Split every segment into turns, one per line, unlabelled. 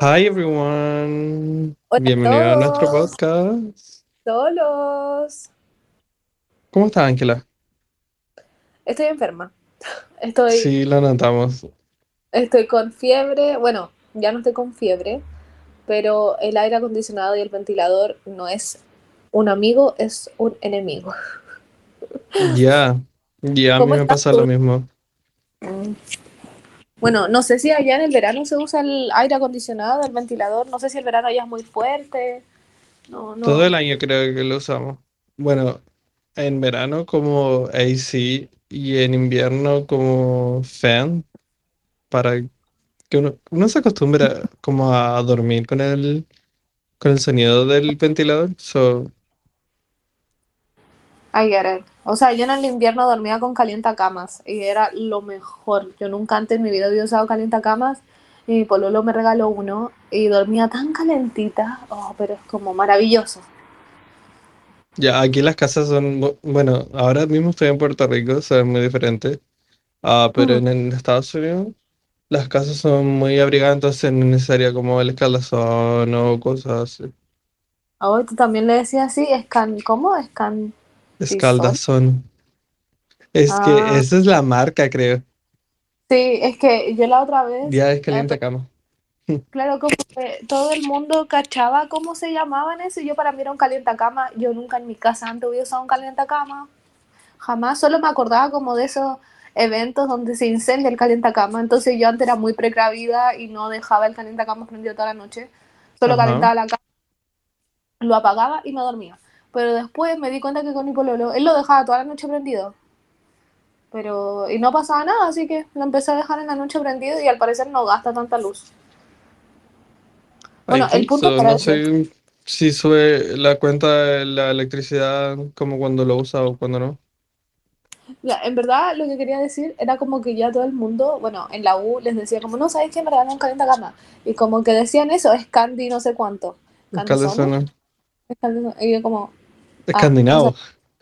Hi everyone,
Hola a
bienvenido a nuestro podcast.
solos.
¿Cómo estás, Ángela?
Estoy enferma. Estoy,
Sí, lo notamos.
estoy con fiebre. Bueno, ya no estoy con fiebre, pero el aire acondicionado y el ventilador no es un amigo, es un enemigo.
Ya, ya a mí
¿Cómo
me pasa lo mismo.
Mm. Bueno, no sé si allá en el verano se usa el aire acondicionado, el ventilador. No sé si el verano ya es muy fuerte. No,
Todo
no.
el año creo que lo usamos. Bueno, en verano como AC y en invierno como fan para que uno, uno se acostumbra como a dormir con el, con el sonido del ventilador. So,
I get it. O sea, yo en el invierno dormía con calientacamas y era lo mejor. Yo nunca antes en mi vida había usado calientacamas y mi pololo me regaló uno y dormía tan calentita. Oh, pero es como maravilloso.
ya, aquí las casas son, bu- bueno, ahora mismo estoy en Puerto Rico, son muy diferente. Ah, pero en, en Estados Unidos las casas son muy abrigadas, entonces no es necesario como el escalazón o cosas así.
Oh, tú también le decías así, escan, ¿cómo? Escandizol.
Escaldazón. Es que
Ah,
esa es la marca, creo.
sí, es que yo la otra vez,
Ya es caliente cama.
claro, como que todo el mundo cachaba cómo se llamaban eso y yo para mí era un calientacama. Yo nunca en mi casa antes hubiera usado un calientacama. Jamás, solo me acordaba como de esos eventos donde se incendia el calientacama. Entonces yo antes era muy precavida y no dejaba el calientacama prendido toda la noche. Solo
Ajá.
calentaba la cama, lo apagaba y me dormía. Pero después me di cuenta que con mi pololo, él lo dejaba toda la noche prendido. Pero, y no pasaba nada, así que lo empecé a dejar en la noche prendido y al parecer no gasta tanta luz. Bueno, el punto
so.
para
No sé si sube la cuenta de la electricidad como cuando lo usa o cuando no.
Ya, en verdad, lo que quería decir era como que ya todo el mundo, bueno, en la U les decía como, no, ¿sabes qué? Me regalan un calientacama. Y como que decían eso, es Candy no sé cuánto. ¿Candy. Y yo como, ah, no sé,
Escandinavo.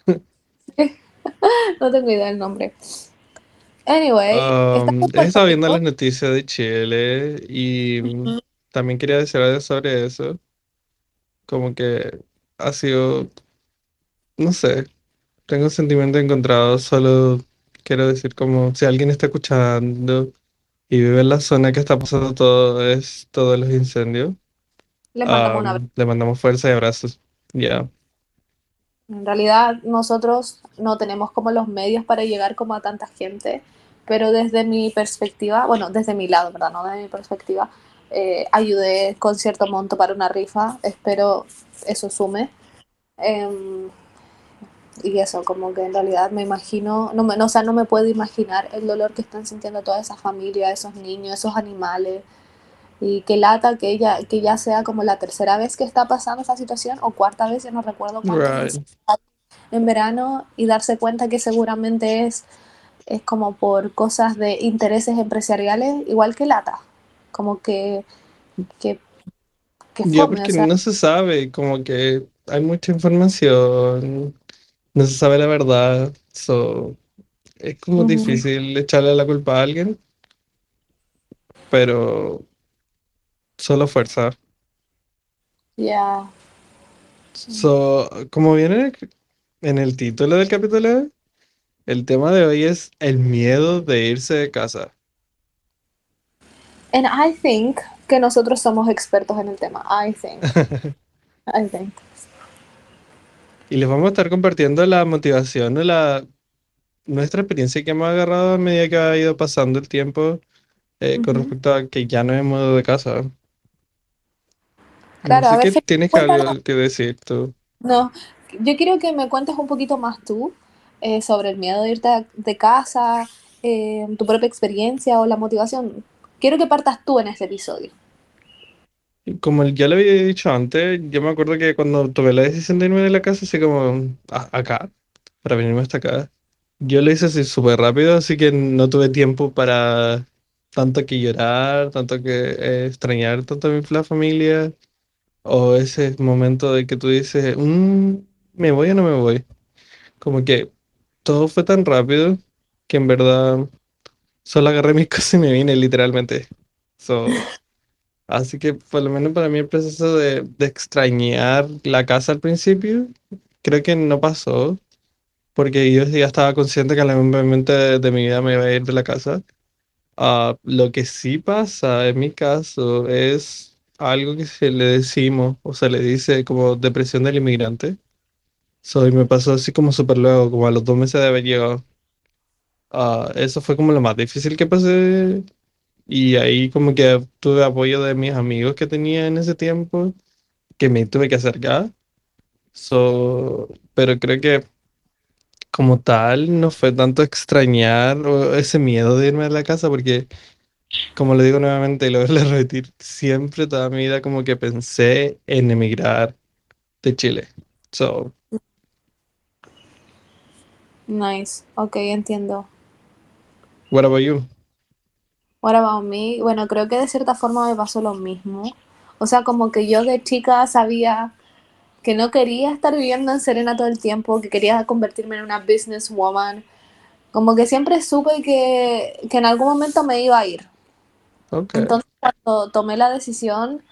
no tengo idea del nombre. Anyway,
Um, he estado viendo las noticias de Chile y mm, también quería decir algo sobre eso. Como que ha sido, no sé, tengo sentimientos encontrados. Solo quiero decir como si alguien está escuchando y vive en la zona que está pasando todo es todos los incendios,
Les mandamos un abrazo.
um, le mandamos fuerza y abrazos. Ya.
En realidad, nosotros no tenemos como los medios para llegar como a tanta gente, pero desde mi perspectiva, bueno, desde mi lado, ¿verdad? No desde mi perspectiva, eh, ayudé con cierto monto para una rifa, espero eso sume. Eh, y eso, como que en realidad me imagino, no me, no, o sea, no me puedo imaginar el dolor que están sintiendo toda esa familia, esos niños, esos animales. Y que lata que ella, que ya sea como la tercera vez que está pasando esa situación, o cuarta vez, ya no recuerdo cuántos
Right.
en verano, y darse cuenta que seguramente es, es como por cosas de intereses empresariales, igual que lata. Como que, que, que fome,
porque
sea.
no se sabe, como que hay mucha información, no se sabe la verdad. So, es como
Uh -huh.
difícil echarle la culpa a alguien, pero solo fuerza.
Ya.
So, como viene en el título del capítulo, el tema de hoy es el miedo de irse de casa.
And I think que nosotros somos expertos en el tema. I think. I think.
Y les vamos a estar compartiendo la motivación, o la, nuestra experiencia que hemos agarrado a medida que ha ido pasando el tiempo eh,
Uh
con respecto a que ya no hemos mudado de casa. No
Claro, a
qué
Felipe,
tienes que algo que decir tú.
No, yo quiero que me cuentes un poquito más tú eh, sobre el miedo de irte de casa, eh, tu propia experiencia o la motivación. Quiero que partas tú en este episodio.
Como ya lo había dicho antes, yo me acuerdo que cuando tomé la decisión de irme de la casa, así como a- acá, para venirme hasta acá, yo lo hice así súper rápido, así que no tuve tiempo para tanto que llorar, tanto que eh, extrañar tanto a mi la familia, o ese momento de que tú dices, "Mm, ¿me voy o no me voy? Como que todo fue tan rápido que en verdad solo agarré mis cosas y me vine literalmente. So, Así que por lo menos para mí el proceso de, de extrañar la casa al principio, creo que no pasó, porque yo ya estaba consciente que en algún momento de, mi vida me iba a ir de la casa. Ah, lo que sí pasa en mi caso es algo que se le decimos o se le dice como depresión del inmigrante. So, y me pasó así como súper luego, como a los dos meses de haber llegado. Ah, eso fue como lo más difícil que pasé y ahí como que tuve apoyo de mis amigos que tenía en ese tiempo, que me tuve que acercar. So, pero creo que como tal no fue tanto extrañar o ese miedo de irme a la casa porque como le digo nuevamente y lo voy a repetir, siempre toda mi vida como que pensé en emigrar de Chile. So,
Nice, ok, entiendo.
what about you?
What about me? Bueno, creo que de cierta forma me pasó lo mismo. O sea, como que yo de chica sabía que no quería estar viviendo en Serena todo el tiempo, que quería convertirme en una businesswoman. Como que siempre supe que, que en algún momento me iba a ir. Entonces, cuando tomé la decisión,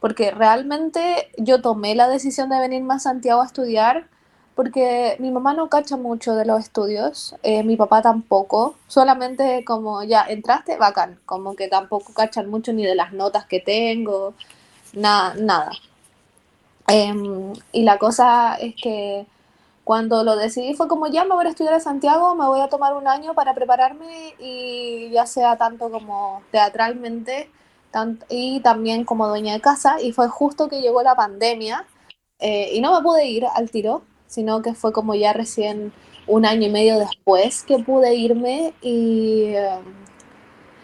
porque realmente yo tomé la decisión de venirme a Santiago a estudiar, porque mi mamá no cacha mucho de los estudios, eh, mi papá tampoco, solamente como ya entraste, bacán, como que tampoco cachan mucho ni de las notas que tengo, nada, nada. Em, y la cosa es que cuando lo decidí fue como ya me voy a estudiar a Santiago, me voy a tomar un año para prepararme y ya sea tanto como teatralmente tant- y también como dueña de casa. Y fue justo que llegó la pandemia eh, y no me pude ir al tiro, sino que fue como ya recién un año y medio después que pude irme y,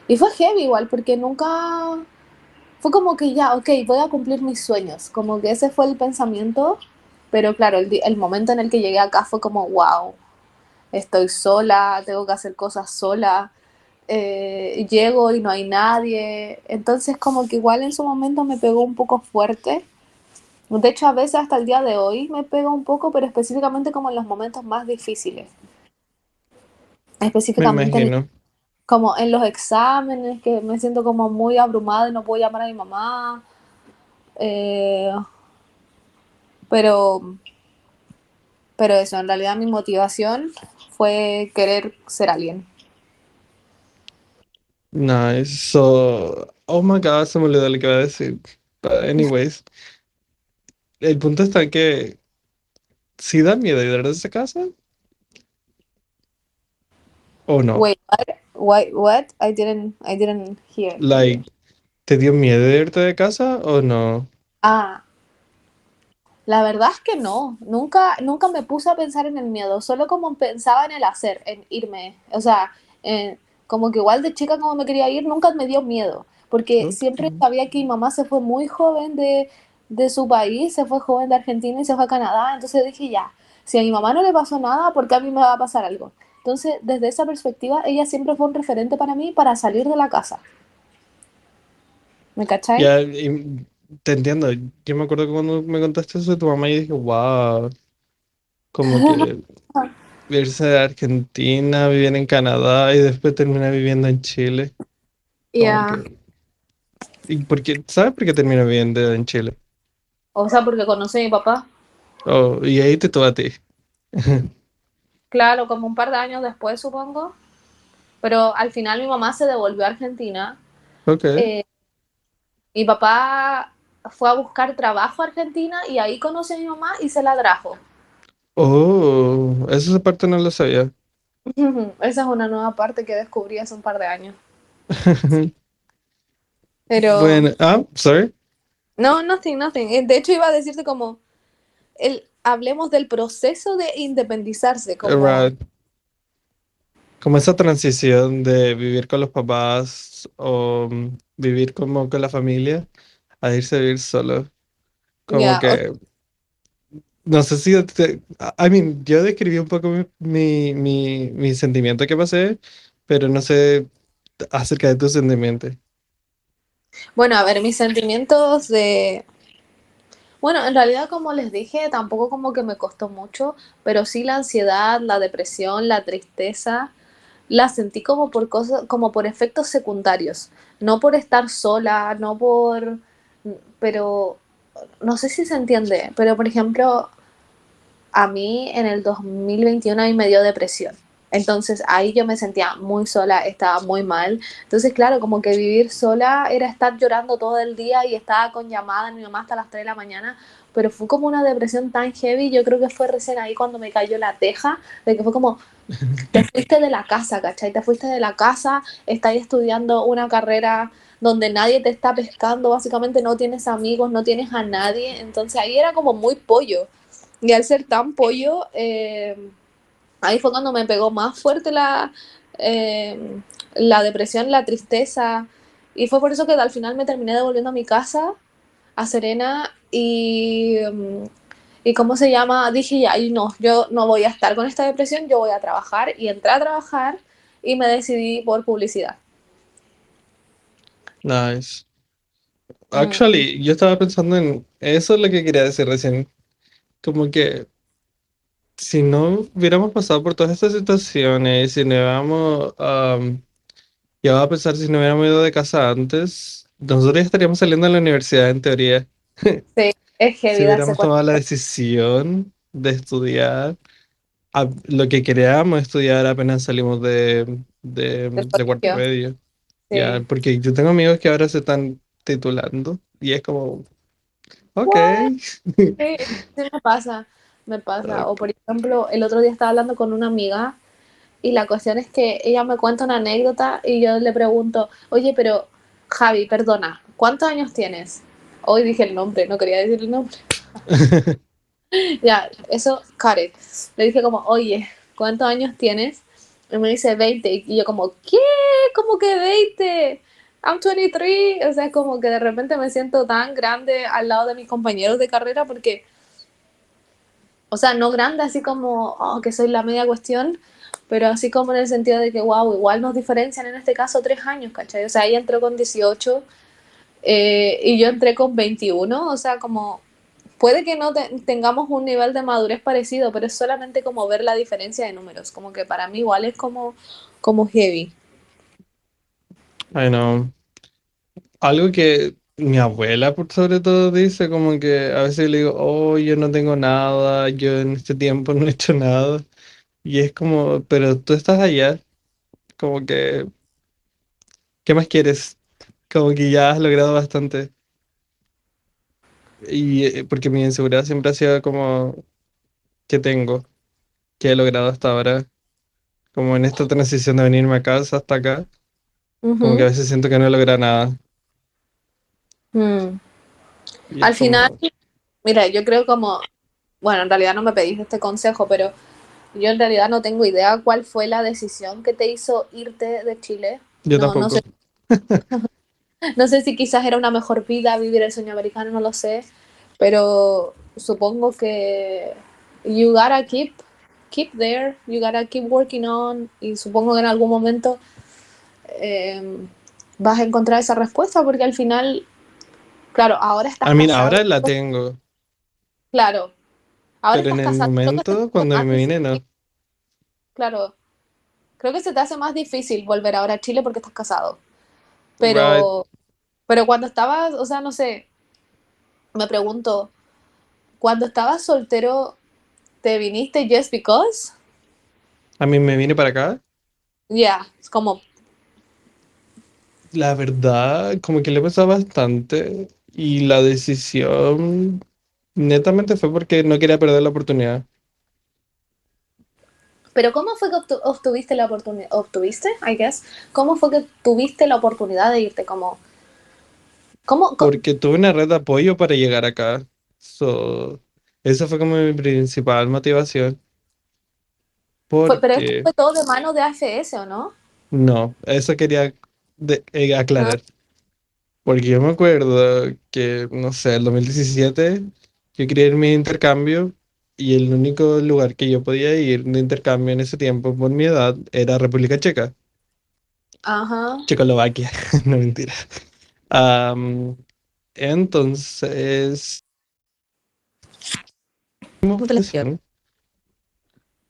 y fue heavy igual porque nunca fue como que ya, ok, voy a cumplir mis sueños, como que ese fue el pensamiento, pero claro, el, el momento en el que llegué acá fue como, wow, estoy sola, tengo que hacer cosas sola, eh, llego y no hay nadie, entonces como que igual en su momento me pegó un poco fuerte, de hecho a veces hasta el día de hoy me pega un poco, pero específicamente como en los momentos más difíciles,
Me
específicamente en, como en los exámenes, que me siento como muy abrumada y no puedo llamar a mi mamá. Eh, pero, pero eso, en realidad mi motivación fue querer ser alguien.
Nice. So, oh my God, se me olvidó lo que iba a decir. But anyways, el punto está que si da miedo ir de esa casa o no.
Wait, what? Wait, what? I didn't, I didn't hear.
Like, ¿te dio miedo de irte de casa o no?
Ah, la verdad es que no. Nunca, nunca me puse a pensar en el miedo, solo como pensaba en el hacer, en irme. O sea, en- como que igual de chica como me quería ir, nunca me dio miedo, porque siempre sabía que mi mamá se fue muy joven de, de su país, se fue joven de Argentina y se fue a Canadá, entonces dije ya, si a mi mamá no le pasó nada, ¿por qué a mí me va a pasar algo? Entonces, desde esa perspectiva, ella siempre fue un referente para mí para salir de la casa. ¿Me
y te entiendo. Yo me acuerdo que cuando me contaste eso de tu mamá, y dije, wow, como que irse de Argentina, vivir en Canadá y después terminar viviendo en Chile.
Ya.
que, ¿y por qué? ¿Sabes por qué terminó viviendo en Chile?
O sea, porque conocí a mi papá.
Oh, y ahí te tocó a ti.
Claro, como un par de años después, supongo. Pero al final mi mamá se devolvió a Argentina.
Ok.
Eh, mi papá fue a buscar trabajo a Argentina y ahí conocí a mi mamá y se la trajo.
Oh, esa parte no lo sabía.
Esa es una nueva parte que descubrí hace un par de años. Pero
Bueno, ah, sorry.
no, nothing, nothing. Eh, De hecho, iba a decirte como el, hablemos del proceso de independizarse, como
Right. Como esa transición de vivir con los papás o vivir como con la familia a irse a vivir solo. Como que, no sé si, te- I mean, yo describí un poco mi, mi, mi, mi sentimiento que pasé, pero no sé acerca de tus sentimientos.
bueno, a ver, mis sentimientos de Bueno, en realidad, como les dije, tampoco como que me costó mucho, pero sí la ansiedad, la depresión, la tristeza, la sentí como por cosas, como por efectos secundarios, no por estar sola, no por, pero no sé si se entiende, pero por ejemplo, a mí en el 2021 a mí me dio depresión. Entonces ahí yo me sentía muy sola, estaba muy mal. Entonces, claro, como que vivir sola era estar llorando todo el día y estaba con llamada mi mamá hasta las 3 de la mañana, pero fue como una depresión tan heavy, yo creo que fue recién ahí cuando me cayó la teja, de que fue como, te fuiste de la casa, ¿cachai? Te fuiste de la casa, estás estudiando una carrera donde nadie te está pescando, básicamente no tienes amigos, no tienes a nadie, entonces ahí era como muy pollo. Y al ser tan pollo, eh, ahí fue cuando me pegó más fuerte la, eh, la depresión, la tristeza. Y fue por eso que al final me terminé devolviendo a mi casa, a Serena, y, y ¿cómo se llama? Dije, ay, no, yo no voy a estar con esta depresión, yo voy a trabajar. Y entré a trabajar y me decidí por publicidad.
Nice.
Mm,
Actually, yo estaba pensando en eso es lo que quería decir recién. Como que si no hubiéramos pasado por todas estas situaciones, si no hubiéramos, um, ya va a pensar si no hubiéramos ido de casa antes, nosotros ya estaríamos saliendo de la universidad en teoría.
sí, es
Si
heavy darse
hubiéramos tomado la decisión de estudiar a- lo que queríamos estudiar apenas salimos de, de, de cuarto
colegio.
Medio. Ya,
Sí.
porque yo tengo amigos que ahora se están titulando y es como, ok.
Sí, sí me pasa, me pasa. O por ejemplo, el otro día estaba hablando con una amiga y la cuestión es que ella me cuenta una anécdota y yo le pregunto, oye, pero Javi, perdona, ¿cuántos años tienes? Hoy dije el nombre, no quería decir el nombre. Ya, eso, Karen. Le dije como, oye, ¿cuántos años tienes? Y me dice 20. Y yo como, ¿qué? ¿Cómo que 20? I'm 23. O sea, como que de repente me siento tan grande al lado de mis compañeros de carrera porque, o sea, no grande así como, oh, que soy la media cuestión, pero así como en el sentido de que, wow, igual nos diferencian en este caso tres años, ¿cachai? O sea, ella entró con 18 eh, y yo entré con 21, o sea, como puede que no te tengamos un nivel de madurez parecido, pero es solamente como ver la diferencia de números, como que para mí igual es como, como heavy.
I know. Algo que mi abuela, por sobre todo, dice como que a veces le digo, oh, yo no tengo nada, yo en este tiempo no he hecho nada. Y es como, pero tú estás allá, como que, ¿qué más quieres? Como que ya has logrado bastante. Y eh, porque mi inseguridad siempre ha sido como, ¿qué tengo? ¿Qué he logrado hasta ahora? Como en esta transición de venirme a casa hasta acá, como que a veces siento que no he logrado nada.
Mm. Al final,
como,
mira, yo creo como, bueno, en realidad no me pediste este consejo, pero yo en realidad no tengo idea cuál fue la decisión que te hizo irte de Chile.
yo
No, no
tampoco.
sé, no sé si quizás era una mejor vida vivir el sueño americano, no lo sé, pero supongo que you gotta keep, keep there, you gotta keep working on, y supongo que en algún momento eh, vas a encontrar esa respuesta, porque al final, claro, ahora estás
A mí
casado,
ahora la tengo,
claro, ahora
pero en
estás
el momento, cuando me vine, no.
claro, creo que se te hace más difícil volver ahora a Chile porque estás casado,
Right.
pero, pero cuando estabas, o sea, no sé, me pregunto, cuando estabas soltero, ¿te viniste just because?
A mí me vine para acá.
Ya, yeah, es como,
La verdad, como que le pesaba bastante y la decisión netamente fue porque no quería perder la oportunidad.
Pero ¿cómo fue que obtu obtuviste la oportunidad? ¿Obtuviste, I guess? ¿Cómo fue que tuviste la oportunidad de irte? Como, ¿cómo,
Porque tuve una red de apoyo para llegar acá. So, esa fue como mi principal motivación.
fue? Pero esto
Porque,
fue todo de mano de AFS, ¿o no?
no, eso quería de- eh,
Ah,
aclarar. Porque yo me acuerdo que, no sé, el 2017 yo quería irme de intercambio y el único lugar que yo podía ir de intercambio en ese tiempo por mi edad era República Checa,
Ajá.
Checoslovaquia, no mentira. Am, entonces,
Ya.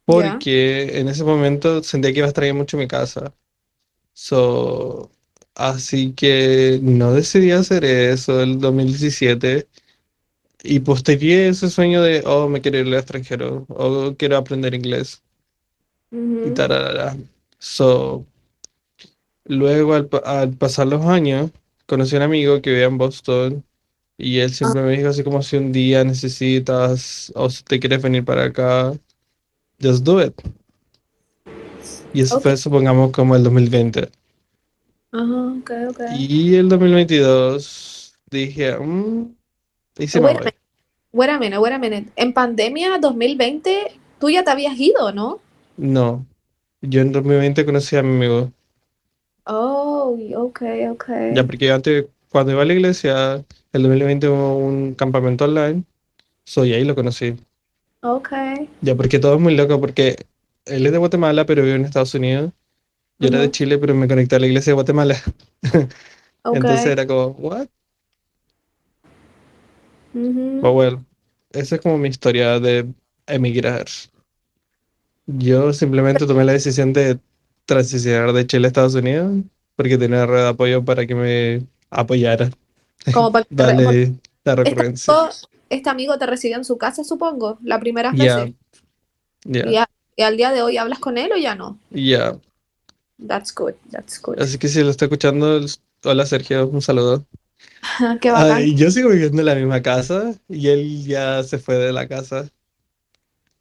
porque en ese momento sentía que iba a extrañar mucho mi casa. So, así que no decidí hacer eso el 2017 y postergué ese sueño de, oh, me quiero ir al extranjero, o quiero aprender inglés y
Ujú.
tararara. So, luego al, al pasar los años, conocí a un amigo que vivía en Boston y él
Ah,
siempre me dijo así como si un día necesitas o si te quieres venir para acá, just do it. Y eso
ok.
fue, supongamos, como el 2020.
Ajá, ok, ok.
Y el 2022 dije, mm, ¿y si me
Wait a
voy?
minute, wait a minute, wait a minute. En pandemia 2020, tú ya te habías ido, ¿no?
No, yo en 2020 conocí a mi amigo.
Oh, ok, ok.
Ya, porque yo antes, cuando iba a la iglesia, el 2020 hubo un campamento online, soy ahí lo conocí.
Ok.
Ya, porque todo es muy loco, porque él es de Guatemala, pero vive en Estados Unidos. Yo era de Chile, pero me conecté a la iglesia de Guatemala.
Ok.
Entonces era como, ¿what? But well, esa es como mi historia de emigrar. Yo simplemente tomé la decisión de transicionar de Chile a Estados Unidos porque tenía una red de apoyo para que me apoyara.
Como para
Dale la
este
recurrencia.
amigo, este amigo te recibió en su casa, supongo,
Ya,
veces.
ya,
Y, a- y al día de hoy hablas con él o ya no.
ya.
That's good, that's good.
Así que si lo está escuchando, hola Sergio, un saludo.
Qué
Ah,
bacán.
y yo sigo viviendo en la misma casa y él ya se fue de la casa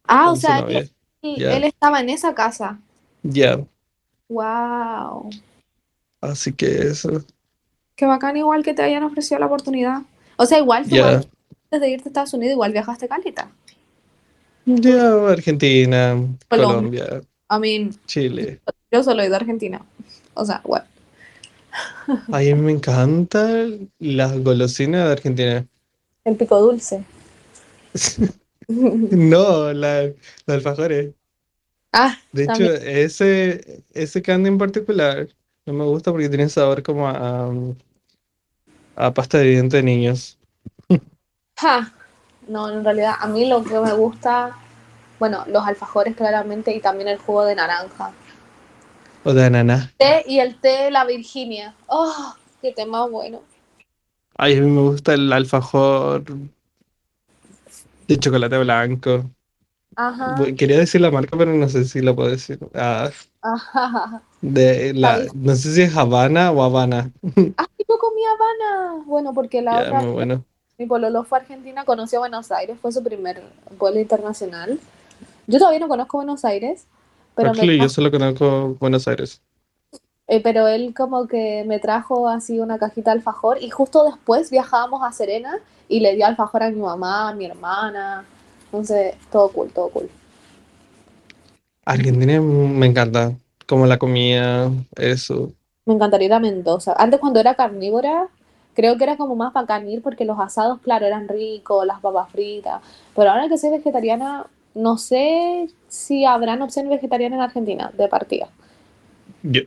Ah, o sea, él, estaba en esa casa.
ya.
Wow.
Así que eso,
Qué bacán igual que te hayan ofrecido la oportunidad. O sea, igual tú antes de irte a Estados Unidos igual viajaste caleta.
Ya, Argentina,
Colombia.
Colombia,
I mean,
Chile.
yo solo he ido a Argentina. O sea, bueno.
A mí me encantan las golosinas de Argentina.
El pico dulce.
No, la, los alfajores.
Ah,
De hecho, ese, ese candy en particular no me gusta porque tiene sabor como a, a pasta de dientes de niños.
Ja. No, en realidad a mí lo que me gusta, bueno, los alfajores claramente y también el jugo de naranja.
O de ananá.
Té y el té de la Virginia. Oh, qué tema bueno.
Ay, a mí me gusta el alfajor de chocolate blanco.
Ajá.
Quería decir la marca, pero no sé si lo puedo decir. Ah,
Ajá.
de la, no sé si es Habana o Habana.
ah, yo comí Habana. Bueno, porque la
Ya,
otra
muy bueno.
Mi pololo fue a Argentina, conoció Buenos Aires, fue su primer vuelo internacional. Yo todavía no conozco Buenos Aires, pero
Actually, yo solo conozco Buenos Aires.
eh, pero él como que me trajo así una cajita de alfajor y justo después viajábamos a Serena y le dio alfajor a mi mamá, a mi hermana. Entonces, todo cool, todo cool.
Argentina me encanta, como la comida, eso.
Me encantaría ir a Mendoza. Antes cuando era carnívora, creo que era como más bacán ir porque los asados, claro, eran ricos, las papas fritas. Pero ahora que soy vegetariana, no sé si habrán opciones vegetarianas en Argentina, de partida.
Yo,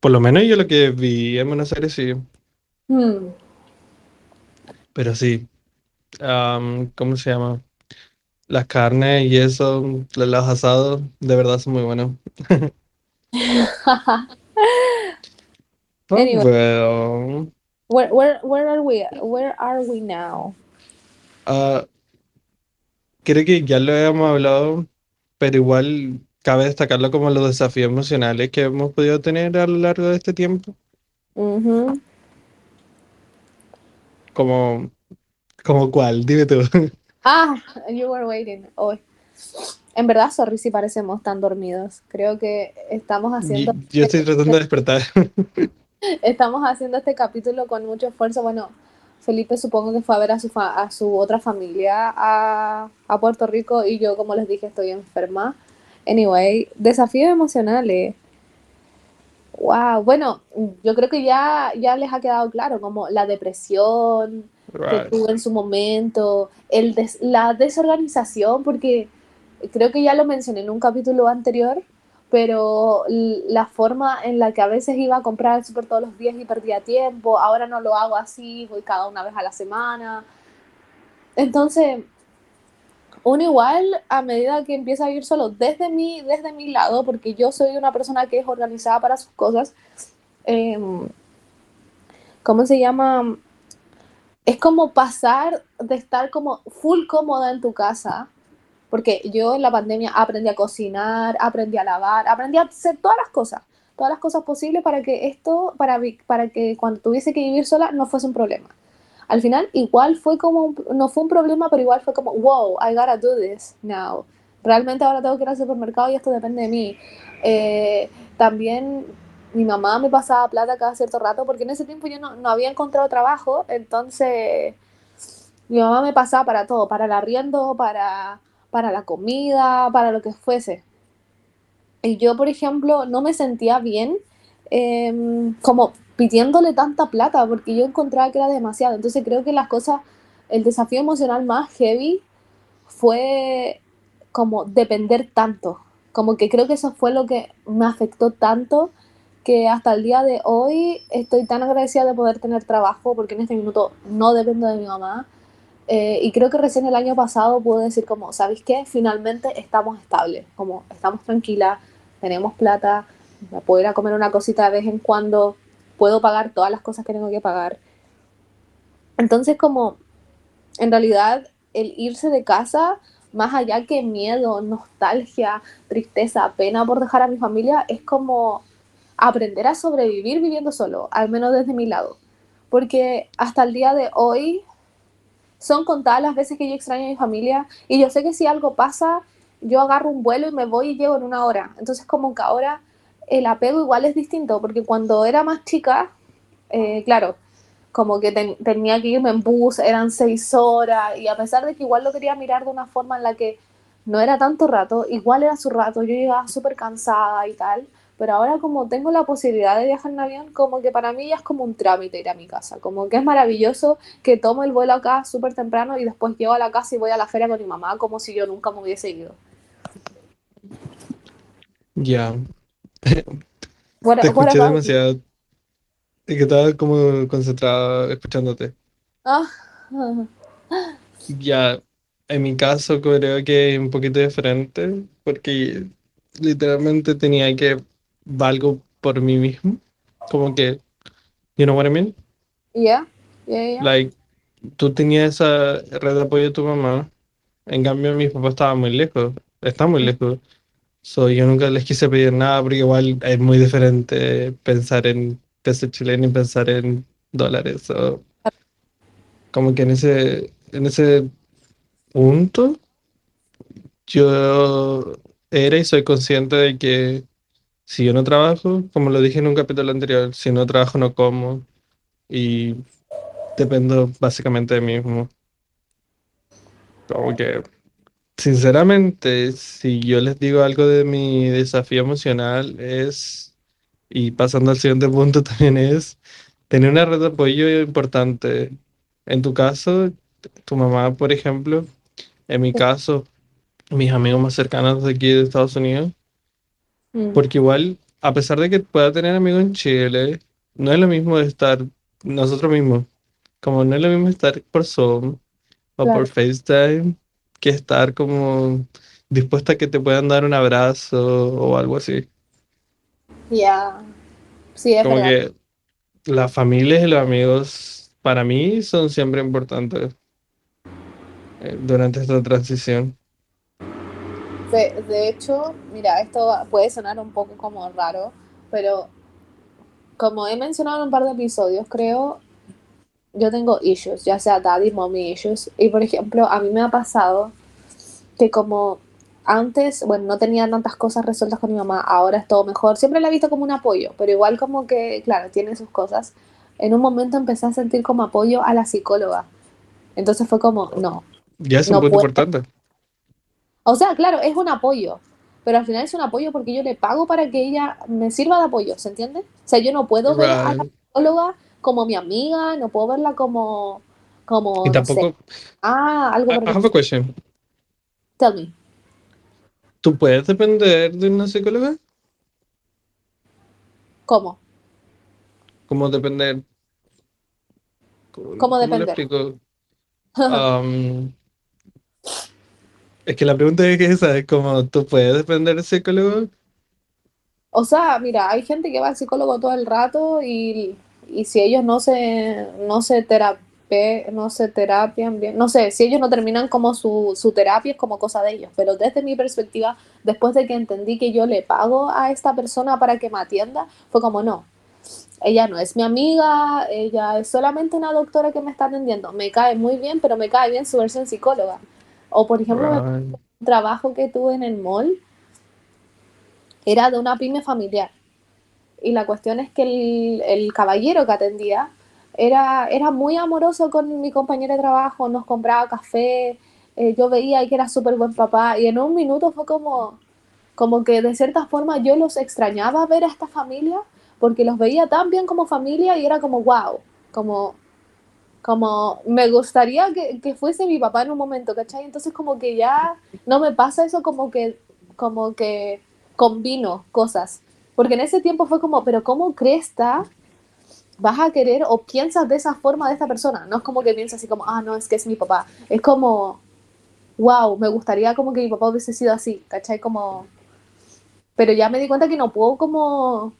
por lo menos yo lo que vi en Buenos Aires sí,
Hmm.
pero sí, ¿cómo se llama? Las carnes y eso, lo- los asados, de verdad son muy buenos.
Anyway,
well,
where, where, where are we? Where are we now?
ah, creo que ya lo habíamos hablado, pero igual cabe destacarlo como los desafíos emocionales que hemos podido tener a lo largo de este tiempo. Como, como cuál, dime tú.
Ah, you were waiting. Oh. En verdad, sorry si parecemos tan dormidos. Creo que estamos haciendo,
Yo yo estoy tratando de despertar.
estamos haciendo este capítulo con mucho esfuerzo. Bueno, Felipe supongo que fue a ver a su, fa- a su otra familia a, a Puerto Rico y yo, como les dije, estoy enferma. Anyway, desafíos emocionales. Wow, bueno, yo creo que ya, ya les ha quedado claro, como la depresión que tuve en su momento, el des- la desorganización, porque creo que ya lo mencioné en un capítulo anterior, pero la forma en la que a veces iba a comprar al súper todos los días y perdía tiempo, ahora no lo hago así, voy cada una vez a la semana. Entonces, uno igual a medida que empieza a vivir solo desde mi, desde mi lado, porque yo soy una persona que es organizada para sus cosas, eh, ¿cómo se llama? Es como pasar de estar como full cómoda en tu casa, porque yo en la pandemia aprendí a cocinar, aprendí a lavar, aprendí a hacer todas las cosas, todas las cosas posibles para que esto, para, que cuando tuviese que vivir sola no fuese un problema al final igual fue como, no fue un problema, pero igual fue como, wow, I gotta do this now. Realmente ahora tengo que ir al supermercado y esto depende de mí. Eh, también mi mamá me pasaba plata cada cierto rato porque en ese tiempo yo no, no, había encontrado trabajo, entonces mi mamá me pasaba para todo, para el arriendo, para, para la comida, para lo que fuese. Y yo, por ejemplo, no me sentía bien eh, como pidiéndole tanta plata porque yo encontraba que era demasiado. Entonces creo que las cosas, el desafío emocional más heavy fue como depender tanto. Como que creo que eso fue lo que me afectó tanto que hasta el día de hoy estoy tan agradecida de poder tener trabajo porque en este minuto no dependo de mi mamá. Eh, y creo que recién el año pasado pude decir como, ¿sabéis qué? Finalmente estamos estables, como estamos tranquilas, tenemos plata, me puedo ir a comer una cosita de vez en cuando, puedo pagar todas las cosas que tengo que pagar. Entonces, como en realidad el irse de casa, más allá que miedo, nostalgia, tristeza, pena por dejar a mi familia, es como aprender a sobrevivir viviendo solo, al menos desde mi lado. Porque hasta el día de hoy son contadas las veces que yo extraño a mi familia y yo sé que si algo pasa, yo agarro un vuelo y me voy y llego en una hora. Entonces como que ahora el apego igual es distinto, porque cuando era más chica, eh, claro, como que ten, tenía que irme en bus, eran seis horas, y a pesar de que igual lo quería mirar de una forma en la que no era tanto rato, igual era su rato, yo llegaba súper cansada y tal, pero ahora como tengo la posibilidad de viajar en avión, como que para mí ya es como un trámite ir a mi casa, como que es maravilloso que tomo el vuelo acá súper temprano y después llego a la casa y voy a la feria con mi mamá como si yo nunca me hubiese ido.
Ya. Te escuché demasiado. Y que estaba como concentrada escuchándote.
Ah.
Ya, en mi caso creo que es un poquito diferente porque literalmente tenía que valgo por mí mismo. Como que, you know what I mean?
Yeah, yeah, yeah.
Like, tú tenías esa red de apoyo de tu mamá. En cambio, mi papá estaba muy lejos. Está muy lejos. So, yo nunca les quise pedir nada porque igual es muy diferente pensar en peso chileno y pensar en dólares. So, como que en ese, en ese punto yo era y soy consciente de que si yo no trabajo, como lo dije en un capítulo anterior, si no trabajo no como y dependo básicamente de mí mismo. Como que Sinceramente, si yo les digo algo de mi desafío emocional es, y pasando al siguiente punto también es, tener una red de apoyo importante. En tu caso, tu mamá, por ejemplo, en mi caso, mis amigos más cercanos de aquí de Estados Unidos,
Mm,
porque igual, a pesar de que pueda tener amigos en Chile, no es lo mismo estar nosotros mismos, como no es lo mismo estar por Zoom o por FaceTime que estar como dispuesta a que te puedan dar un abrazo o algo así.
ya, sí, es
Como
verdad.
que las familias y los amigos para mí son siempre importantes eh, durante esta transición.
De, de hecho, mira, esto puede sonar un poco como raro, pero como he mencionado en un par de episodios, creo, yo tengo issues, ya sea daddy, mommy issues, y por ejemplo, a mí me ha pasado que como antes, bueno, no tenía tantas cosas resueltas con mi mamá, ahora es todo mejor, siempre la he visto como un apoyo, pero igual como que, claro, tiene sus cosas. En un momento empecé a sentir como apoyo a la psicóloga, entonces fue como, no,
Ya es un
no
punto
puedo.
importante.
O sea, claro, es un apoyo, pero al final es un apoyo porque yo le pago para que ella me sirva de apoyo, ¿se entiende? O sea, yo no puedo ver a la psicóloga como mi amiga, no puedo verla como,
Y
como, no sé,
tampoco,
ah, algo
I I have a question.
Tell me,
¿Tú puedes depender de una psicóloga?
¿cómo?
¿Cómo depender? ¿Cómo,
¿Cómo
cómo
depender?
Um, Es que la pregunta es que esa, es como, ¿tú puedes depender del psicólogo?
O sea, mira, hay gente que va al psicólogo todo el rato y, y si ellos no se, no se terape, no se terapian bien, no sé, si ellos no terminan como su, su terapia es como cosa de ellos, pero desde mi perspectiva, después de que entendí que yo le pago a esta persona para que me atienda, fue como no, ella no es mi amiga, ella es solamente una doctora que me está atendiendo, me cae muy bien, pero me cae bien su versión psicóloga. O por ejemplo,
Right.
un trabajo que tuve en el mall era de una pyme familiar. Y la cuestión es que el, el caballero que atendía era, era muy amoroso con mi compañero de trabajo, nos compraba café, eh, yo veía que era súper buen papá y en un minuto fue como, como que de cierta forma yo los extrañaba ver a esta familia porque los veía tan bien como familia y era como wow, como, como me gustaría que, que fuese mi papá en un momento, ¿cachai? Entonces como que ya no me pasa eso como que, como que combino cosas. Porque en ese tiempo fue como, pero ¿cómo cresta vas a querer o piensas de esa forma de esta persona? No es como que piensas así como, ah, no, es que es mi papá. Es como, wow, me gustaría como que mi papá hubiese sido así, ¿cachai? Como... Pero ya me di cuenta que no puedo como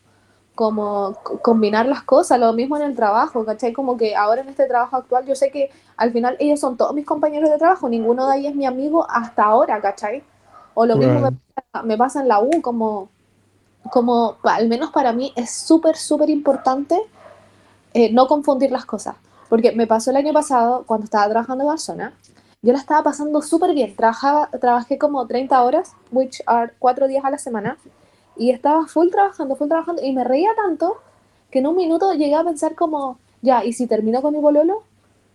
como combinar las cosas, lo mismo en el trabajo, ¿cachai? Como que ahora en este trabajo actual yo sé que al final ellos son todos mis compañeros de trabajo, ninguno de ellos es mi amigo hasta ahora, ¿cachai? O lo mismo me pasa en la U, como, como al menos para mí es súper, súper importante eh, no confundir las cosas. Porque me pasó el año pasado, cuando estaba trabajando en Barcelona, yo la estaba pasando súper bien. Trabajaba, trabajé como 30 horas, which are 4 días a la semana, y estaba full trabajando, full trabajando, y me reía tanto que en un minuto llegué a pensar como, ya, ¿y si termino con mi bololo?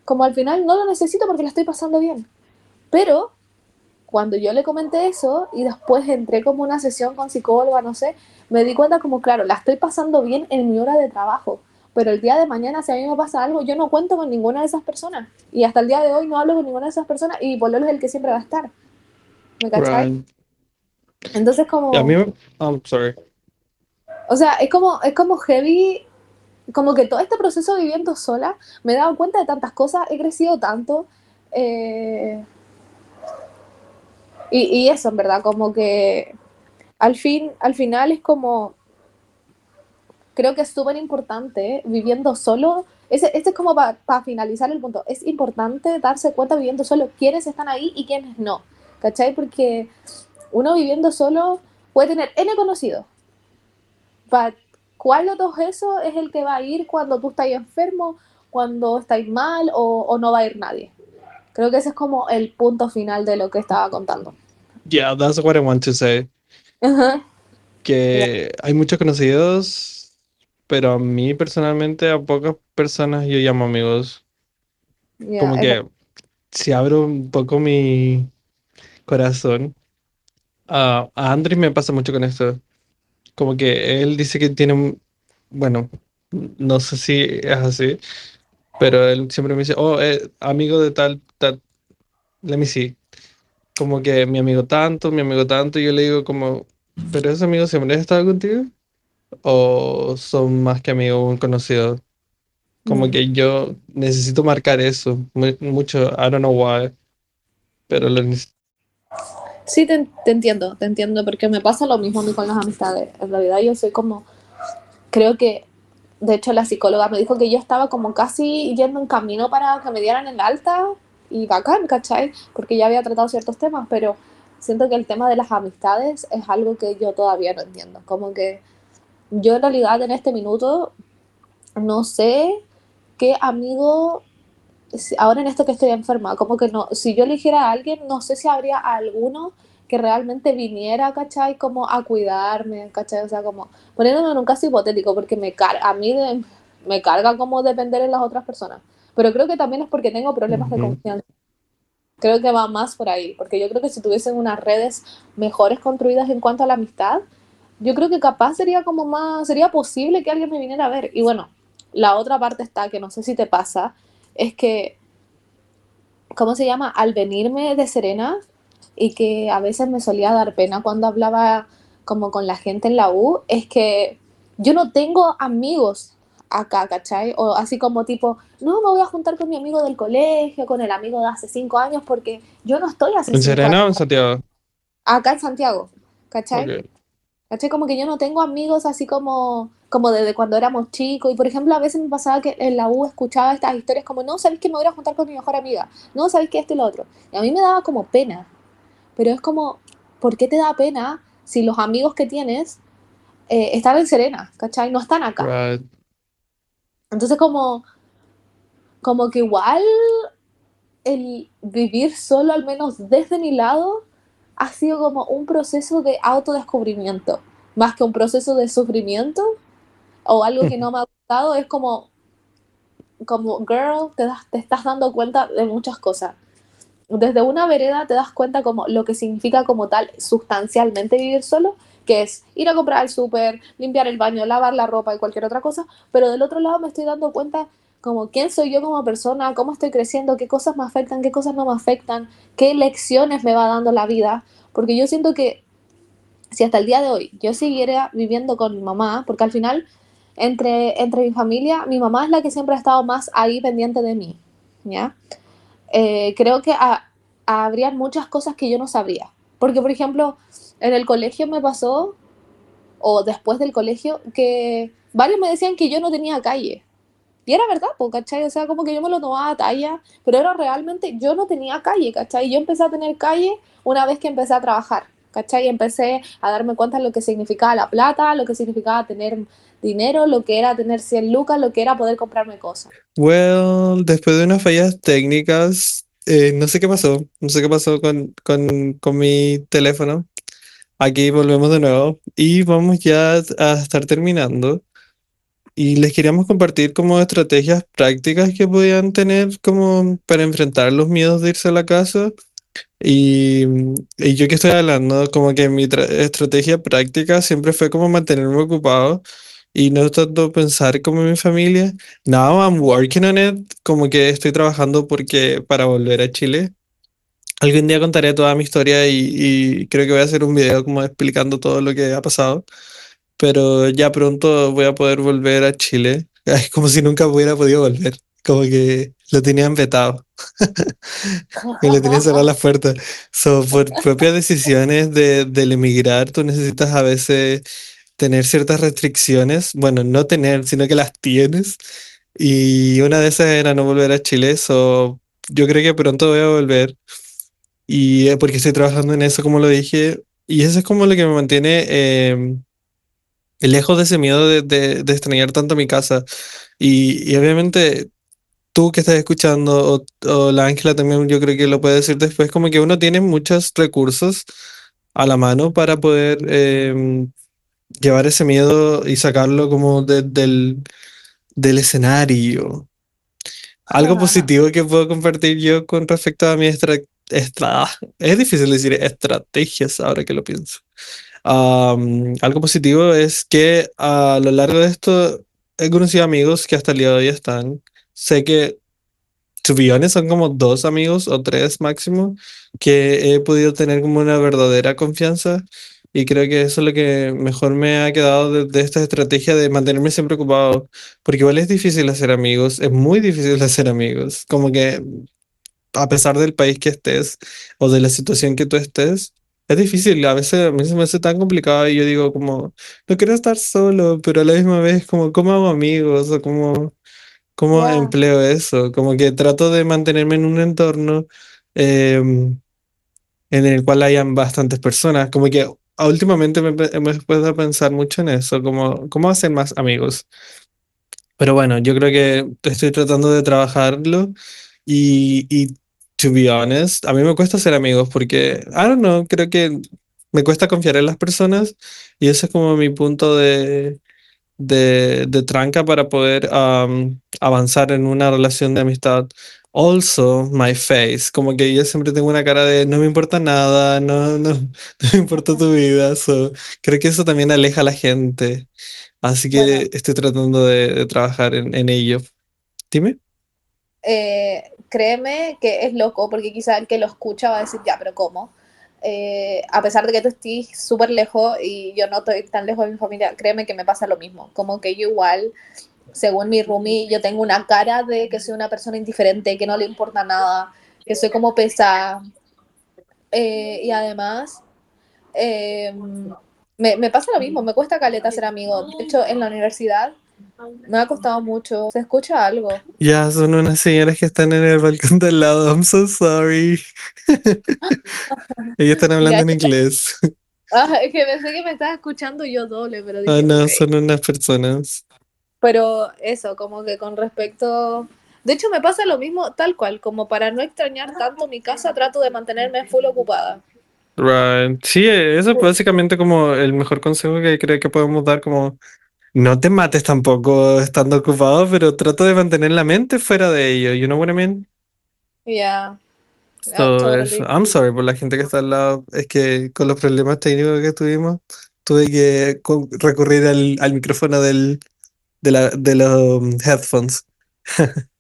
Como al final no lo necesito porque la estoy pasando bien. Pero cuando yo le comenté eso y después entré como una sesión con psicóloga, no sé, me di cuenta como, claro, la estoy pasando bien en mi hora de trabajo, pero el día de mañana si a mí me pasa algo, yo no cuento con ninguna de esas personas. Y hasta el día de hoy no hablo con ninguna de esas personas y Pololo es el que siempre va a estar. ¿Me cachai? Entonces como...
Y a mí, me- I'm sorry.
O sea, es como, es como heavy, como que todo este proceso viviendo sola, me he dado cuenta de tantas cosas, he crecido tanto. eh, y, y eso, en verdad, como que al, fin, al final es como, creo que es súper importante viviendo solo. Ese, este es como para finalizar el punto. Es importante darse cuenta viviendo solo quiénes están ahí y quiénes no. ¿Cachai? Porque uno viviendo solo puede tener N conocidos. But, ¿Cuál de todos esos es el que va a ir cuando tú estás enfermo, cuando estáis mal o, o no va a ir nadie? Creo que ese es como el punto final de lo que estaba contando.
Yeah, that's what I want to say.
Ajá.
Que hay muchos conocidos, pero a mí personalmente a pocas personas yo llamo amigos.
Yeah,
Como que si abro un poco mi corazón, a a Andrés me pasa mucho con esto. Como que él dice que tiene un, bueno, no sé si es así, pero él siempre me dice, oh, eh, amigo de tal, tal, let me see. Como que mi amigo tanto, mi amigo tanto, y yo le digo como, pero esos amigos siempre han estado contigo o son más que amigos, un conocido. Como
Mm.
que yo necesito marcar eso mu- mucho, I don't know why, pero lo necesito.
Sí, te, entiendo, te entiendo, porque me pasa lo mismo a mí con las amistades. En realidad yo soy como, creo que, de hecho la psicóloga me dijo que yo estaba como casi yendo en camino para que me dieran el alta y bacán, ¿cachai? Porque ya había tratado ciertos temas, pero siento que el tema de las amistades es algo que yo todavía no entiendo. Como que yo en realidad en este minuto no sé qué amigo ahora en esto que estoy enferma, como que no, si yo eligiera a alguien, no sé si habría alguno que realmente viniera, ¿cachai? Como a cuidarme, ¿cachai? O sea, como poniéndome en un caso hipotético, porque me car a mí de- me carga como depender en las otras personas. Pero creo que también es porque tengo problemas de confianza. Creo que va más por ahí, porque yo creo que si tuviesen unas redes mejores construidas en cuanto a la amistad, yo creo que capaz sería como más, sería posible que alguien me viniera a ver. Y bueno, la otra parte está, que no sé si te pasa, es que, ¿cómo se llama? Al venirme de Serena y que a veces me solía dar pena cuando hablaba como con la gente en la U, es que yo no tengo amigos acá, ¿cachai? O así como tipo, no, me voy a juntar con mi amigo del colegio, con el amigo de hace cinco años, porque yo no estoy hace
¿En Serena o en Santiago?
acá en Santiago, ¿cachai?
Ok.
¿Cachai? Como que yo no tengo amigos así como, como desde cuando éramos chicos. Y por ejemplo, a veces me pasaba que en la U escuchaba estas historias como, no, ¿sabéis que me voy a juntar con mi mejor amiga? No, ¿sabéis que esto y lo otro? Y a mí me daba como pena. Pero es como, ¿por qué te da pena si los amigos que tienes eh, están en Serena, ¿cachai? No están acá.
Right.
Entonces como, como que igual el vivir solo, al menos desde mi lado, ha sido como un proceso de autodescubrimiento, más que un proceso de sufrimiento o algo que no me ha gustado, es como, como girl, te, das, te estás dando cuenta de muchas cosas. Desde una vereda te das cuenta como lo que significa como tal sustancialmente vivir solo, que es ir a comprar al súper, limpiar el baño, lavar la ropa y cualquier otra cosa, pero del otro lado me estoy dando cuenta como quién soy yo como persona, cómo estoy creciendo, qué cosas me afectan, qué cosas no me afectan, qué lecciones me va dando la vida, porque yo siento que si hasta el día de hoy yo siguiera viviendo con mi mamá, porque al final entre, entre mi familia, mi mamá es la que siempre ha estado más ahí pendiente de mí, ¿ya? Eh, creo que ha, habrían muchas cosas que yo no sabría, porque por ejemplo, en el colegio me pasó, o después del colegio, que varios me decían que yo no tenía calle, y era verdad, po, ¿cachai? O sea, como que yo me lo tomaba a talla, pero era realmente, yo no tenía calle, ¿cachai? Yo empecé a tener calle una vez que empecé a trabajar, ¿cachai? Y empecé a darme cuenta de lo que significaba la plata, lo que significaba tener dinero, lo que era tener 100 lucas, lo que era poder comprarme cosas.
Well, después de unas fallas técnicas, eh, no sé qué pasó. No sé qué pasó con, con, con mi teléfono. Aquí volvemos de nuevo y vamos ya a estar terminando. Y les queríamos compartir como estrategias prácticas que podían tener como para enfrentar los miedos de irse a la casa. Y, y yo que estoy hablando, como que mi tra- estrategia práctica siempre fue como mantenerme ocupado y no tanto pensar como en mi familia. Now I'm working on it, como que estoy trabajando porque para volver a Chile. Algún día contaré toda mi historia y, y creo que voy a hacer un video como explicando todo lo que ha pasado pero ya pronto voy a poder volver a Chile. Es como si nunca hubiera podido volver, como que lo tenían vetado, que le tenían cerradas las puertas. So, por propias decisiones de, del emigrar, tú necesitas a veces tener ciertas restricciones, bueno, no tener, sino que las tienes. Y una de esas era no volver a Chile, so, yo creo que pronto voy a volver. Y eh, porque estoy trabajando en eso, como lo dije, y eso es como lo que me mantiene... em, lejos de ese miedo de, de- de extrañar tanto mi casa. Y, y obviamente tú que estás escuchando, o, o la Ángela también, yo creo que lo puede decir después, como que uno tiene muchos recursos a la mano para poder em, llevar ese miedo y sacarlo como de- del, del escenario. Algo positivo que puedo compartir yo con respecto a mi estra, estra- es difícil decir estrategias ahora que lo pienso. Algo positivo es que a lo largo de esto he conocido amigos que hasta el día de hoy están. Sé que, to be honest, son como dos amigos o tres máximo que he podido tener como una verdadera confianza y creo que eso es lo que mejor me ha quedado de, de esta estrategia de mantenerme siempre ocupado, porque igual es difícil hacer amigos, es muy difícil hacer amigos, como que a pesar del país que estés o de la situación que tú estés. Es difícil, a veces a mí se me hace tan complicado y yo digo como, no quiero estar solo, pero a la misma vez como, ¿cómo hago amigos? O como, ¿cómo empleo eso? Como que trato de mantenerme en un entorno em, en el cual hayan bastantes personas. Como que últimamente me, me he puesto a pensar mucho en eso, como, ¿cómo hacer más amigos? Pero bueno, yo creo que estoy tratando de trabajarlo y, y to be honest, a mí me cuesta ser amigos porque, I don't know, creo que me cuesta confiar en las personas y ese es como mi punto de, de, de tranca para poder um, avanzar en una relación de amistad. Also, my face, como que yo siempre tengo una cara de no me importa nada, no, no, no me importa tu vida, so, creo que eso también aleja a la gente. Así que
Bueno.
estoy tratando de, de trabajar en, en ello. Dime.
Eh, créeme que es loco, porque quizá el que lo escucha va a decir, ya, pero ¿cómo? Eh, a pesar de que tú estés súper lejos y yo no estoy tan lejos de mi familia, créeme que me pasa lo mismo. Como que yo igual según mi roomie, yo tengo una cara de que soy una persona indiferente, que no le importa nada, que soy como pesada. Eh, y además, eh, me, me, pasa lo mismo, me cuesta caleta ser amigo. De hecho, en la universidad me ha costado mucho. ¿Se escucha algo?
Ya, son unas señoras que están en el balcón del lado. I'm so sorry. Ellos están hablando en inglés.
Ah, es que pensé que me estás escuchando yo doble, pero dije,
Ah, no, son unas personas.
Pero eso, como que con respecto... De hecho, me pasa lo mismo tal cual, como para no extrañar tanto mi casa, trato de mantenerme full ocupada.
Right. Sí, eso es básicamente como el mejor consejo que creo que podemos dar, como no te mates tampoco estando ocupado, pero trata de mantener la mente fuera de ello, you know what I mean?
Yeah.
So,
totally.
I'm sorry por la gente que está al lado, es que con los problemas técnicos que tuvimos, tuve que recurrir al, al micrófono del, de, la, de los um, headphones.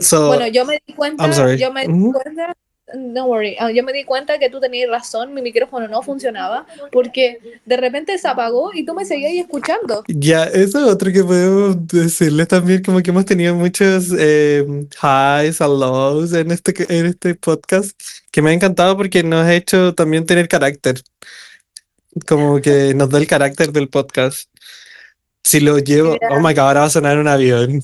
So,
Bueno, yo me di cuenta,
I'm sorry.
yo me di
Ujú.
cuenta, no worry, ah, yo me di cuenta que tú tenías razón, mi micrófono no funcionaba porque de repente se apagó y tú me seguías escuchando.
Ya, eso es otro que podemos decirles también, como que hemos tenido muchos eh, highs and lows en este, en este podcast, que me ha encantado porque nos ha hecho también tener carácter, como que nos da el carácter del podcast. Si lo llevo, oh my god, ahora va a sonar un avión.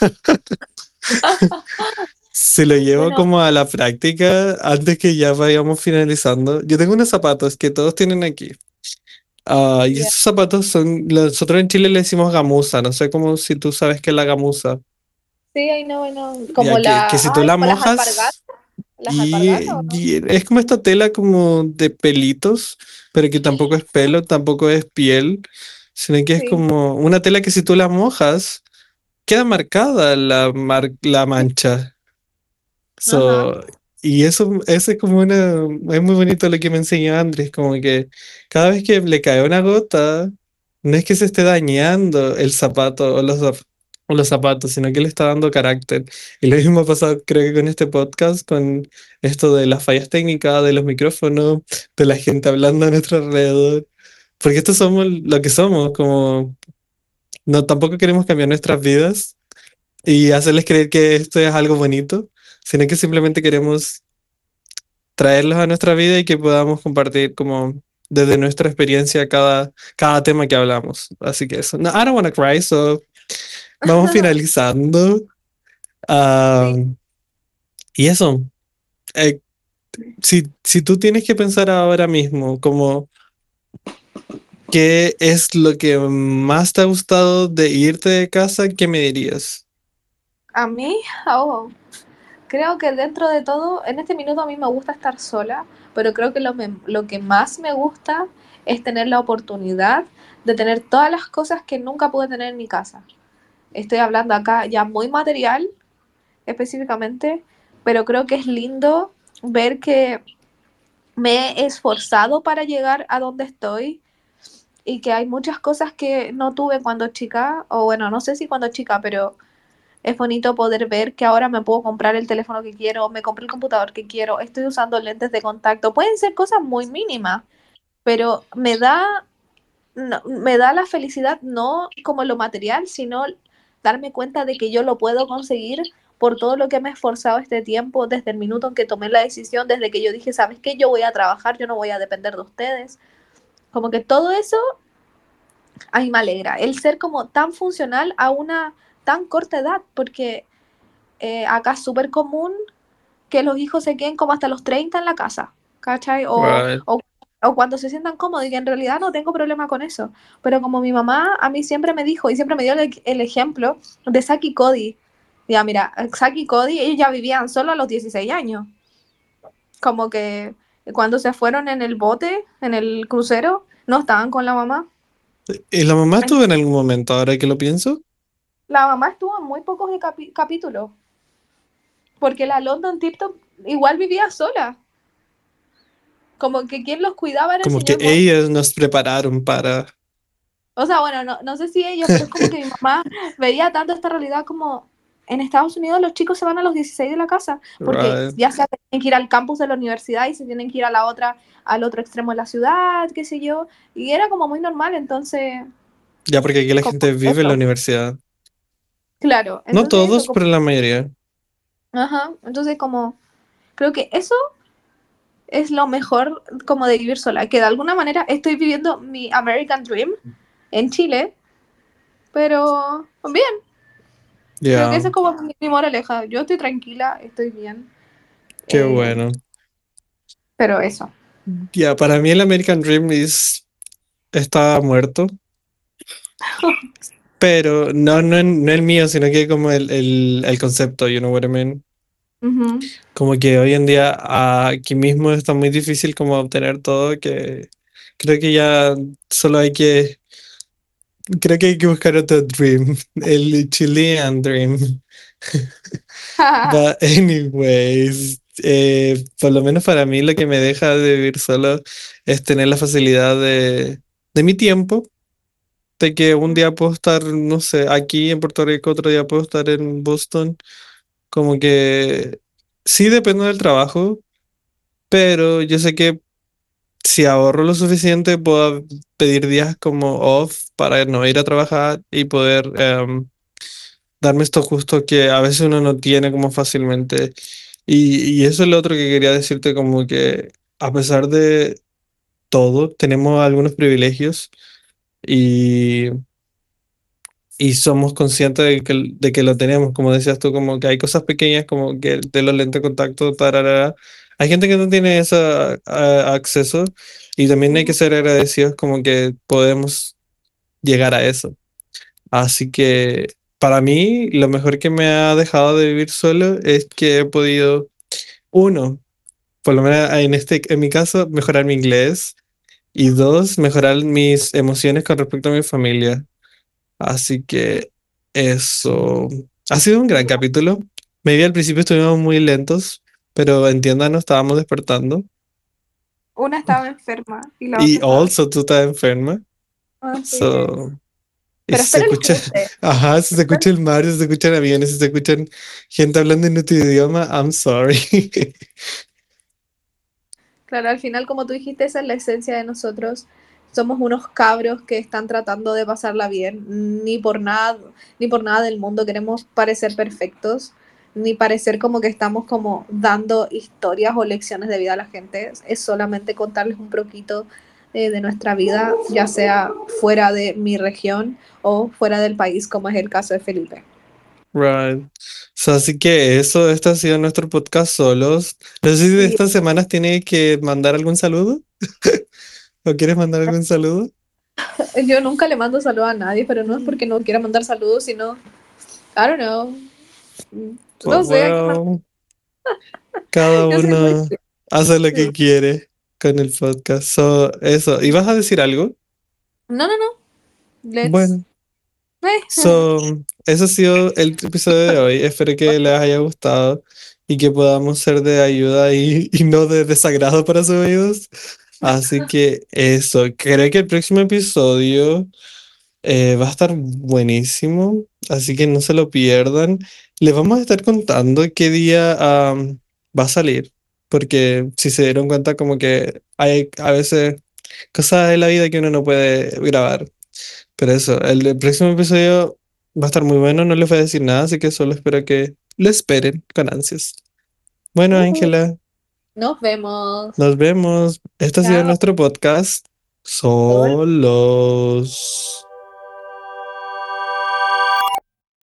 Si lo llevo
Bueno.
como a la práctica, antes que ya vayamos finalizando, yo tengo unos zapatos que todos tienen aquí. Ah, y
Ya.
esos zapatos son, nosotros en Chile le decimos gamuza, no sé cómo si tú sabes qué es la gamuza.
Sí, know, I know. Como
que-
la,
que si tú
ay,
la
las
mojas,
las
Y,
alpargatas, ¿o no?
y es como esta tela como de pelitos, pero que tampoco es pelo, tampoco es piel, sino que es
Sí.
como una tela que si tú la mojas, queda marcada la, mar- la mancha. So, y eso, eso es como una, es muy bonito lo que me enseñó Andrés, como que cada vez que le cae una gota, no es que se esté dañando el zapato o los, o los zapatos, sino que le está dando carácter. Y lo mismo ha pasado, creo que con este podcast, con esto de las fallas técnicas, de los micrófonos, de la gente hablando a nuestro alrededor. Porque estos somos lo que somos, como no tampoco queremos cambiar nuestras vidas y hacerles creer que esto es algo bonito, sino que simplemente queremos traerlos a nuestra vida y que podamos compartir como desde nuestra experiencia cada, cada tema que hablamos. Así que eso. No, I don't wanna cry, so vamos finalizando. Y eso. Eh, si, si tú tienes que pensar ahora mismo como qué es lo que más te ha gustado de irte de casa, ¿qué me dirías?
A mí, oh, creo que dentro de todo, en este minuto a mí me gusta estar sola, pero creo que lo, me- lo que más me gusta es tener la oportunidad de tener todas las cosas que nunca pude tener en mi casa. Estoy hablando acá ya muy material, específicamente, pero creo que es lindo ver que me he esforzado para llegar a donde estoy y que hay muchas cosas que no tuve cuando chica, o bueno, no sé si cuando chica, pero es bonito poder ver que ahora me puedo comprar el teléfono que quiero, me compré el computador que quiero, estoy usando lentes de contacto. Pueden ser cosas muy mínimas, pero me da, no- me da la felicidad no como lo material, sino darme cuenta de que yo lo puedo conseguir por todo lo que me he esforzado este tiempo, desde el minuto en que tomé la decisión, desde que yo dije, ¿sabes qué? Yo voy a trabajar, yo no voy a depender de ustedes. Como que todo eso a mí me alegra. El ser como tan funcional a una tan corta edad, porque eh, acá es súper común que los hijos se queden como hasta los 30 en la casa, ¿cachai? O,
Right.
o, o cuando se sientan cómodos y que en realidad no tengo problema con eso. Pero como mi mamá a mí siempre me dijo y siempre me dio el, el ejemplo de Saki y Cody. Ya, mira, Saki y Cody, ellos ya vivían solo a los 16 años. Como que cuando se fueron en el bote, en el crucero, no estaban con la mamá.
¿Y la mamá estuvo en algún momento, ahora que lo pienso?
La mamá estuvo en muy pocos capítulos. Porque la London Tiptop igual vivía sola. Como que quien los cuidaba era el
Como que
señor Bob.
ellos nos prepararon para...
O sea, bueno, no, no sé si ellos, pero es como que mi mamá veía tanto esta realidad como en Estados Unidos los chicos se van a los 16 de la casa. Porque
Right.
ya que tienen que ir al campus de la universidad y se tienen que ir a la otra, al otro extremo de la ciudad, qué sé yo. Y era como muy normal, entonces
Ya, porque aquí la gente vive en la universidad.
Claro,
No todos,
como,
pero la mayoría.
ajá, entonces como, creo que eso es lo mejor como de vivir sola, que de alguna manera estoy viviendo mi American Dream en Chile, pero bien, creo que esa es como mi, mi moraleja, yo estoy tranquila, estoy bien,
qué
eh,
bueno.
pero eso.
Ya, para mí el American Dream is, está muerto, pero no, no, no el mío, sino que como el, el, el concepto, you know what I mean? Como que hoy en día aquí mismo está muy difícil como obtener todo, que creo que ya solo hay que, creo que hay que buscar otro dream, el Chilean Dream. But anyways, eh, por lo menos para mí lo que me deja de vivir solo es tener la facilidad de, de mi tiempo, de que un día puedo estar, no sé, aquí en Puerto Rico, otro día puedo estar en Boston, como que sí depende del trabajo, pero yo sé que si ahorro lo suficiente puedo pedir días como off para no ir a trabajar y poder em, darme esto justo que a veces uno no tiene como fácilmente. Y, y eso es lo otro que quería decirte, como que a pesar de todo, tenemos algunos privilegios y, y somos conscientes de que, de que lo tenemos, como decías tú, como que hay cosas pequeñas como que de los lentes de contacto, tarara. Hay gente que no tiene ese a- acceso y también hay que ser agradecidos como que podemos llegar a eso. Así que para mí, lo mejor que me ha dejado de vivir solo es que he podido, uno, por lo menos en este, en mi caso, mejorar mi inglés y dos, mejorar mis emociones con respecto a mi familia. Así que eso ha sido un gran capítulo. Maybe al principio estuvimos muy lentos, pero entiéndanos, estábamos despertando.
Una estaba enferma y la
Y
otra estaba...
also tú estás enferma.
Que...
So, y
Pero
si se escucha, ajá, si se escucha el mar, si se escuchan aviones, si se escuchan gente hablando en otro idioma, I'm sorry.
Claro, al final, como tú dijiste, esa es la esencia de nosotros. Somos unos cabros que están tratando de pasarla bien. Ni por nada, ni por nada del mundo queremos parecer perfectos, ni parecer como que estamos como dando historias o lecciones de vida a la gente. Es solamente contarles un poquito eh, de nuestra vida, ya sea fuera de mi región o fuera del país, como es el caso de Felipe.
Right. So, así que eso, este ha sido nuestro podcast solos. No sé si de estas semanas tiene que mandar algún saludo. ¿O quieres mandar algún saludo?
Yo nunca le mando saludos a nadie, pero no es porque no quiera mandar saludos, sino, I don't know. No sé, ¿a quién más?
Well, cada uno hace lo que quiere con el podcast. So, eso. ¿Y vas a decir algo?
No, no, no. Let's...
Bueno. So, eso ha sido el episodio de hoy. Espero que les haya gustado y que podamos ser de ayuda y, y no de desagrado para sus oídos. Así que eso, creo que el próximo episodio eh, va a estar buenísimo, así que no se lo pierdan. Les vamos a estar contando qué día am, va a salir, porque si se dieron cuenta como que hay a veces cosas de la vida que uno no puede grabar. Pero eso, el, próximo episodio va a estar muy bueno, no les voy a decir nada, así que solo espero que lo esperen con ansias. Bueno. Ángela,
Nos vemos.
nos vemos. Este ha sido nuestro podcast. Solos.